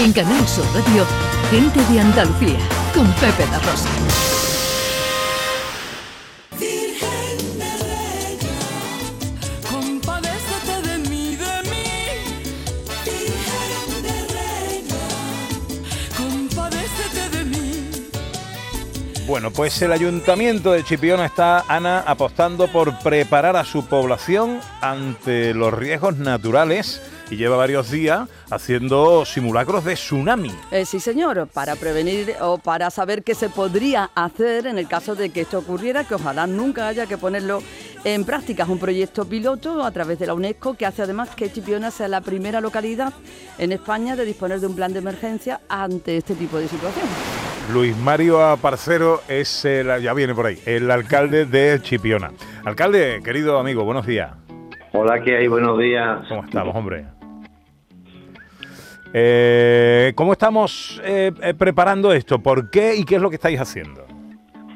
En Canal Sur Radio, Gente de Andalucía, con Pepe La Rosa. Bueno, pues el ayuntamiento de Chipiona está, Ana, apostando por preparar a su población ante los riesgos naturales y lleva varios días haciendo simulacros de tsunami. Eh, sí, señor, para prevenir o para saber qué se podría hacer en el caso de que esto ocurriera, que ojalá nunca haya que ponerlo en práctica. Es un proyecto piloto a través de la UNESCO que hace además que Chipiona sea la primera localidad en España de disponer de un plan de emergencia ante este tipo de situaciones. Luis Mario Aparcero es el, ya viene por ahí, el alcalde de Chipiona. Alcalde, querido amigo, buenos días. Hola, ¿qué hay? Buenos días. ¿Cómo estamos, hombre? Eh, ¿Cómo estamos eh, eh, preparando esto? ¿Por qué y qué es lo que estáis haciendo?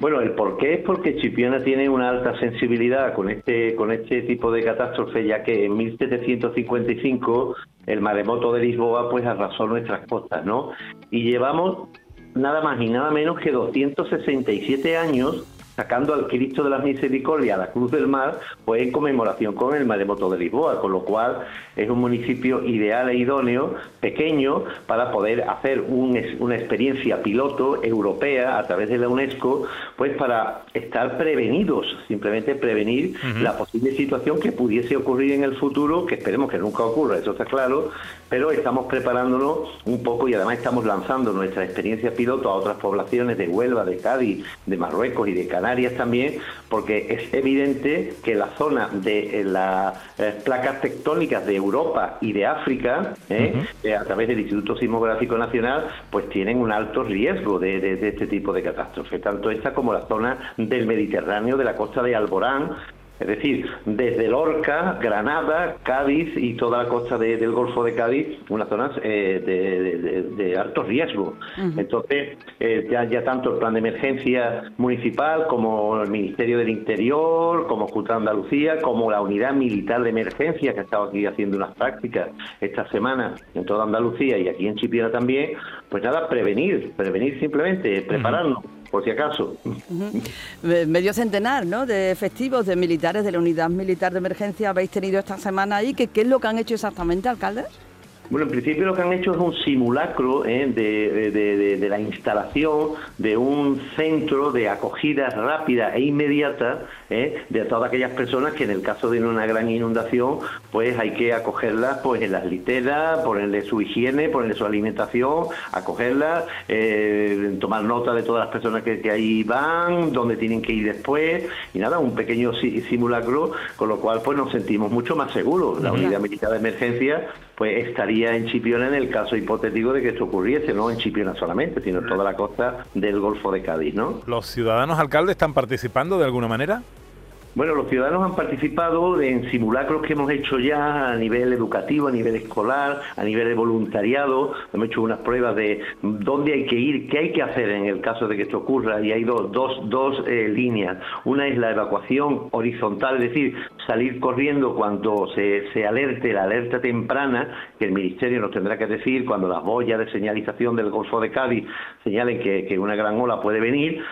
Bueno, el por qué es porque Chipiona tiene una alta sensibilidad con este con este tipo de catástrofe, ya que en 1755 el maremoto de Lisboa pues arrasó nuestras costas, ¿no? Y llevamos nada más y nada menos que 267 años sacando al Cristo de las Misericordias a la Cruz del Mar, pues en conmemoración con el maremoto de Lisboa, con lo cual es un municipio ideal e idóneo, pequeño, para poder hacer una experiencia piloto europea a través de la UNESCO, pues para estar prevenidos, simplemente prevenir la posible situación que pudiese ocurrir en el futuro, que esperemos que nunca ocurra, eso está claro, pero estamos preparándonos un poco y además estamos lanzando nuestra experiencia piloto a otras poblaciones de Huelva, de Cádiz, de Marruecos y de Canarias también, porque es evidente que la zona de las eh, placas tectónicas de Europa y de África, eh, eh, a través del Instituto Sismográfico Nacional, pues tienen un alto riesgo de, de este tipo de catástrofe, tanto esta como la zona del Mediterráneo, de la costa de Alborán, es decir, desde Lorca, Granada, Cádiz y toda la costa del Golfo de Cádiz, unas zonas eh, de, alto riesgo. Entonces, eh, ya, tanto el plan de emergencia municipal como el Ministerio del Interior, como Junta de Andalucía, como la Unidad Militar de Emergencia, que ha estado aquí haciendo unas prácticas esta semana en toda Andalucía y aquí en Chipiona también, pues nada, prevenir, prevenir simplemente, prepararnos por si acaso. Medio centenar ¿no? de efectivos de militares de la Unidad Militar de Emergencia habéis tenido esta semana ahí. ¿Qué, qué es lo que han hecho exactamente, alcalde? Bueno, en principio lo que han hecho es un simulacro ¿eh? de, la instalación de un centro de acogida rápida e inmediata ¿eh? de todas aquellas personas que en el caso de una gran inundación, pues hay que acogerlas pues en las literas, ponerle su higiene, ponerle su alimentación, acogerlas, eh, tomar nota de todas las personas que, ahí van, dónde tienen que ir después, y nada, un pequeño simulacro, con lo cual pues nos sentimos mucho más seguros. La unidad militar de emergencia pues estaría en Chipiona en el caso hipotético de que esto ocurriese, no en Chipiona solamente, sino en toda la costa del Golfo de Cádiz, ¿no? ¿Los ciudadanos alcaldes están participando de alguna manera? Bueno, los ciudadanos han participado en simulacros que hemos hecho ya a nivel educativo, a nivel escolar, a nivel de voluntariado. Hemos hecho unas pruebas de dónde hay que ir, qué hay que hacer en el caso de que esto ocurra. Y hay dos, dos, dos eh, líneas. Una es la evacuación horizontal, es decir, salir corriendo cuando se, se alerte, la alerta temprana, que el Ministerio nos tendrá que decir cuando las boyas de señalización del Golfo de Cádiz señalen que, que una gran ola puede venir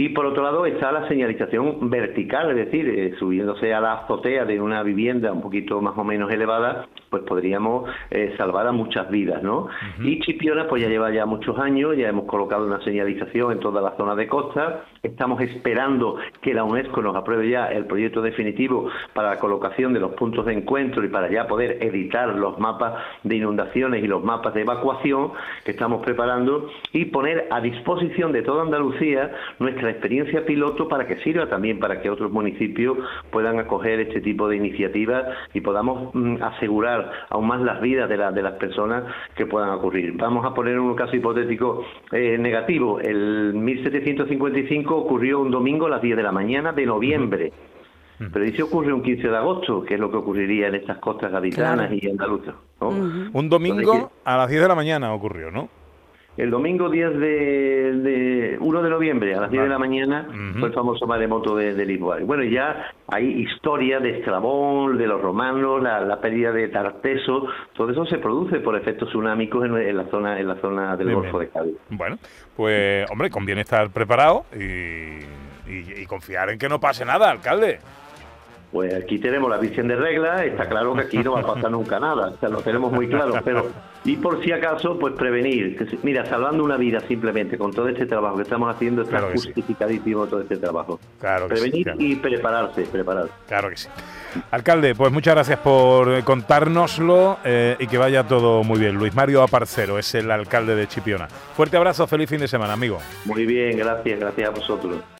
y por otro lado está la señalización vertical, es decir, eh, subiéndose a la azotea de una vivienda un poquito más o menos elevada, pues podríamos eh, salvar a muchas vidas, ¿no? Y Chipiona pues ya lleva ya muchos años, ya hemos colocado una señalización en toda la zona de costa, estamos esperando que la UNESCO nos apruebe ya el proyecto definitivo para la colocación de los puntos de encuentro y para ya poder editar los mapas de inundaciones y los mapas de evacuación que estamos preparando y poner a disposición de toda Andalucía nuestra experiencia piloto para que sirva también para que otros municipios puedan acoger este tipo de iniciativas y podamos mm, asegurar aún más las vidas de, de las personas que puedan ocurrir. Vamos a poner un caso hipotético eh, negativo. El 1755 ocurrió un domingo a las 10 de la mañana de noviembre. Pero ¿y si ocurre un 15 de agosto? que es lo que ocurriría en estas costas gaditanas y andaluzas? Un domingo a las 10 de la mañana ocurrió, ¿no? El domingo 10 de, 1 de noviembre a las 10 de la mañana fue el famoso maremoto de, de Lisboa. bueno, ya hay historia de Estrabón, de los romanos, la, pérdida de Tarteso, todo eso se produce por efectos tsunámicos en, la zona en la zona del Golfo de Cádiz. Bueno, pues hombre, conviene estar preparado y confiar en que no pase nada, alcalde. Pues aquí tenemos la visión de regla, está claro que aquí no va a pasar nunca nada, o sea, lo tenemos muy claro, pero y por si acaso, pues prevenir, mira, salvando una vida simplemente con todo este trabajo que estamos haciendo, está justificadísimo todo este trabajo. Claro prevenir y prepararse, prepararse. Claro que sí. Alcalde, pues muchas gracias por contárnoslo eh, y que vaya todo muy bien. Luis Mario Aparcero es el alcalde de Chipiona. Fuerte abrazo, feliz fin de semana, amigo. Muy bien, gracias, gracias a vosotros.